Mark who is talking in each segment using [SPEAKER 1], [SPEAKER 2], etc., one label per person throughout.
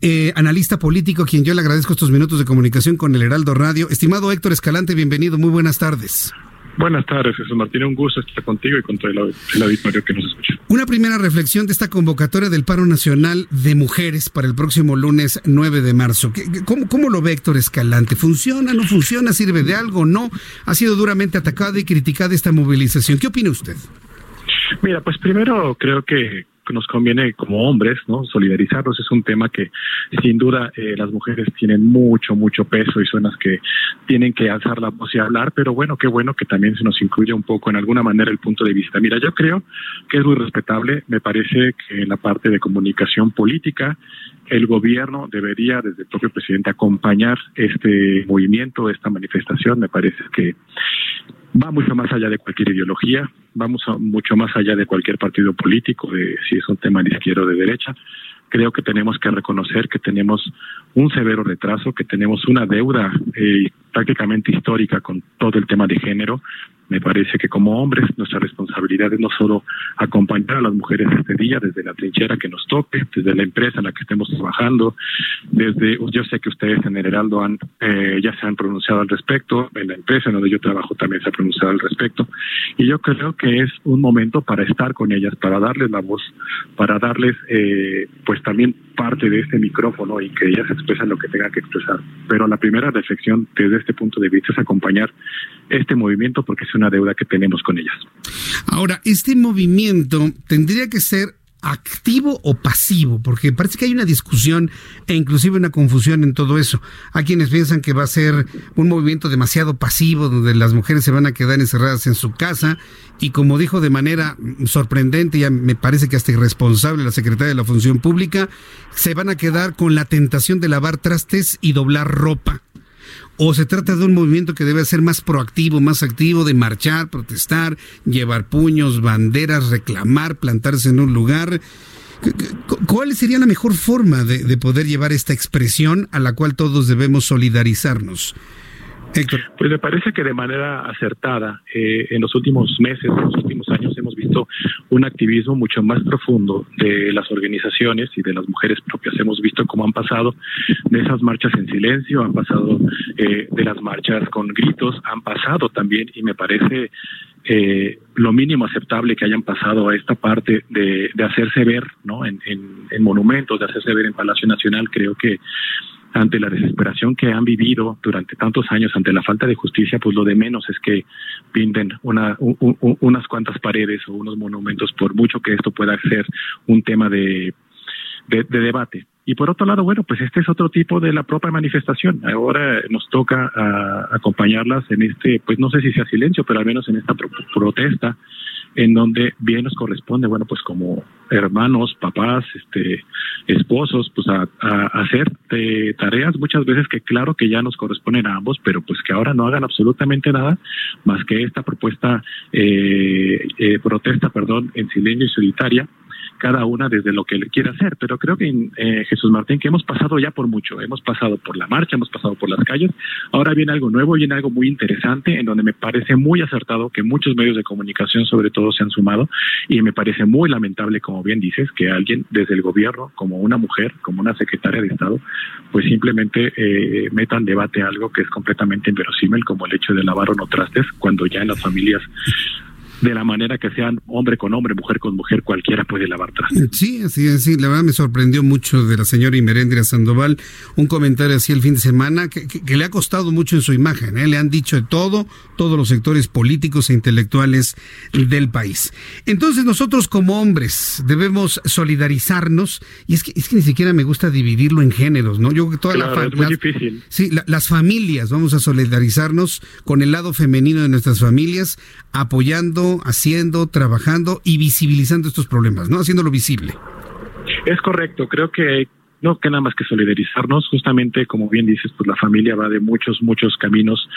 [SPEAKER 1] Eh, analista político, a quien yo le agradezco estos minutos de comunicación con el Heraldo Radio. Estimado Héctor Escalante, bienvenido, muy buenas tardes.
[SPEAKER 2] Buenas tardes, Jesús Martín. Un gusto estar contigo y con todo el, auditorio que nos escucha.
[SPEAKER 1] Una primera reflexión de esta convocatoria del paro nacional de mujeres para el próximo lunes 9 de marzo. ¿Cómo, cómo lo ve Héctor Escalante? ¿Funciona, no funciona? ¿Sirve de algo? ¿No? Ha sido duramente atacada y criticada esta movilización. ¿Qué opina usted?
[SPEAKER 2] Mira, pues primero creo que nos conviene como hombres, ¿no? Solidarizarnos es un tema que sin duda eh, las mujeres tienen mucho, mucho peso y son las que tienen que alzar la voz y hablar, pero bueno, qué bueno que también se nos incluya un poco en alguna manera el punto de vista. Mira, yo creo que es muy respetable, me parece que en la parte de comunicación política el gobierno debería, desde el propio presidente, acompañar este movimiento, esta manifestación. Me parece que va mucho más allá de cualquier ideología, vamos mucho más allá de cualquier partido político, de si es un tema de izquierda o de derecha. Creo que tenemos que reconocer que tenemos un severo retraso, que tenemos una deuda eh, prácticamente histórica con todo el tema de género. Me parece que como hombres nuestra responsabilidad es no solo acompañar a las mujeres este día desde la trinchera que nos toque, desde la empresa en la que estemos trabajando, desde yo sé que ustedes en el Heraldo eh, ya se han pronunciado al respecto, en la empresa en donde yo trabajo también se ha pronunciado al respecto, y yo creo que es un momento para estar con ellas, para darles la voz, para darles eh, pues también parte de este micrófono y que ellas expresan lo que tengan que expresar. Pero la primera reflexión desde este punto de vista es acompañar este movimiento porque es una deuda que tenemos con ellas.
[SPEAKER 1] Ahora, este movimiento tendría que ser activo o pasivo, porque parece que hay una discusión e inclusive una confusión en todo eso. Hay quienes piensan que va a ser un movimiento demasiado pasivo, donde las mujeres se van a quedar encerradas en su casa y como dijo de manera sorprendente, ya me parece que hasta irresponsable la secretaria de la Función Pública, se van a quedar con la tentación de lavar trastes y doblar ropa o se trata de un movimiento que debe ser más proactivo, más activo, de marchar, protestar, llevar puños, banderas, reclamar, plantarse en un lugar. ¿Cuál sería la mejor forma de, poder llevar esta expresión a la cual todos debemos solidarizarnos?
[SPEAKER 2] Pues me parece que de manera acertada, eh, en los últimos meses, en los últimos años, hemos visto un activismo mucho más profundo de las organizaciones y de las mujeres propias. Hemos visto cómo han pasado de esas marchas en silencio, han pasado eh, de las marchas con gritos, han pasado también, y me parece eh, lo mínimo aceptable que hayan pasado a esta parte de, hacerse ver ¿no? en, en monumentos, de hacerse ver en Palacio Nacional, creo que ante la desesperación que han vivido durante tantos años, ante la falta de justicia, pues lo de menos es que pinten una, unas cuantas paredes o unos monumentos, por mucho que esto pueda ser un tema de, de, debate. Y por otro lado, bueno, pues este es otro tipo de la propia manifestación. Ahora nos toca ah, acompañarlas en este, pues no sé si sea silencio, pero al menos en esta protesta en donde bien nos corresponde, bueno, pues como hermanos, papás, este, esposos, pues a, hacer eh, tareas muchas veces que claro que ya nos corresponden a ambos, pero pues que ahora no hagan absolutamente nada más que esta propuesta, eh, eh, protesta, perdón, en silencio y solitaria, cada una desde lo que le quiere hacer. Pero creo que eh, Jesús Martín, que hemos pasado ya por mucho, hemos pasado por la marcha, hemos pasado por las calles, ahora viene algo nuevo, viene algo muy interesante, en donde me parece muy acertado que muchos medios de comunicación, sobre todo, se han sumado, y me parece muy lamentable, como bien dices, que alguien desde el gobierno, como una mujer, como una secretaria de Estado, pues simplemente eh, metan debate algo que es completamente inverosímil, como el hecho de lavar o no trastes, cuando ya en las familias de la manera que sean hombre con hombre, mujer con mujer, cualquiera puede lavar trastes.
[SPEAKER 1] Sí, así sí, la verdad me sorprendió mucho de la señora Imerendria Sandoval, un comentario así el fin de semana que, le ha costado mucho en su imagen, ¿eh? le han dicho de todo, todos los sectores políticos e intelectuales del país. Entonces nosotros como hombres debemos solidarizarnos, y es que, es que ni siquiera me gusta dividirlo en géneros, ¿no? Yo creo que toda
[SPEAKER 2] la es muy difícil.
[SPEAKER 1] Sí, las familias, vamos a solidarizarnos con el lado femenino de nuestras familias, apoyando haciendo, trabajando y visibilizando estos problemas, ¿no? Haciéndolo visible.
[SPEAKER 2] Es correcto, creo que no que nada más que solidarizarnos, justamente como bien dices, pues la familia va de muchos, muchos caminos,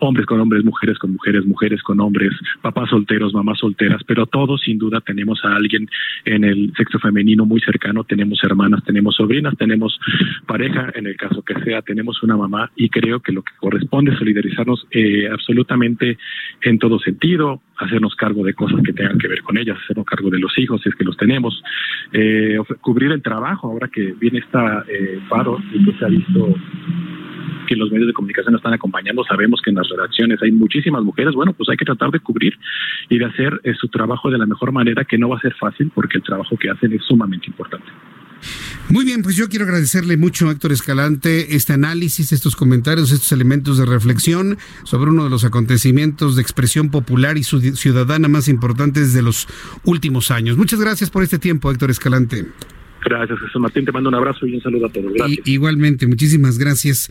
[SPEAKER 2] hombres con hombres, mujeres con mujeres, mujeres con hombres, papás solteros, mamás solteras, pero todos sin duda tenemos a alguien en el sexo femenino muy cercano, tenemos hermanas, tenemos sobrinas, tenemos pareja, en el caso que sea, tenemos una mamá y creo que lo que corresponde es solidarizarnos eh, absolutamente en todo sentido, hacernos cargo de cosas que tengan que ver con ellas, hacernos cargo de los hijos, si es que los tenemos, eh, cubrir el trabajo, ahora que viene esta eh, paro y que se ha visto que los medios de comunicación están acompañando, sabemos que en las redacciones hay muchísimas mujeres, bueno, pues hay que tratar de cubrir y de hacer eh, su trabajo de la mejor manera, que no va a ser fácil porque el trabajo que hacen es sumamente importante.
[SPEAKER 1] Muy bien, pues yo quiero agradecerle mucho a Héctor Escalante este análisis, estos comentarios, estos elementos de reflexión sobre uno de los acontecimientos de expresión popular y ciudadana más importantes de los últimos años. Muchas gracias por este tiempo, Héctor Escalante.
[SPEAKER 2] Gracias, Jesús Martín. Te mando un abrazo y un saludo a todos. Gracias.
[SPEAKER 1] igualmente, muchísimas gracias.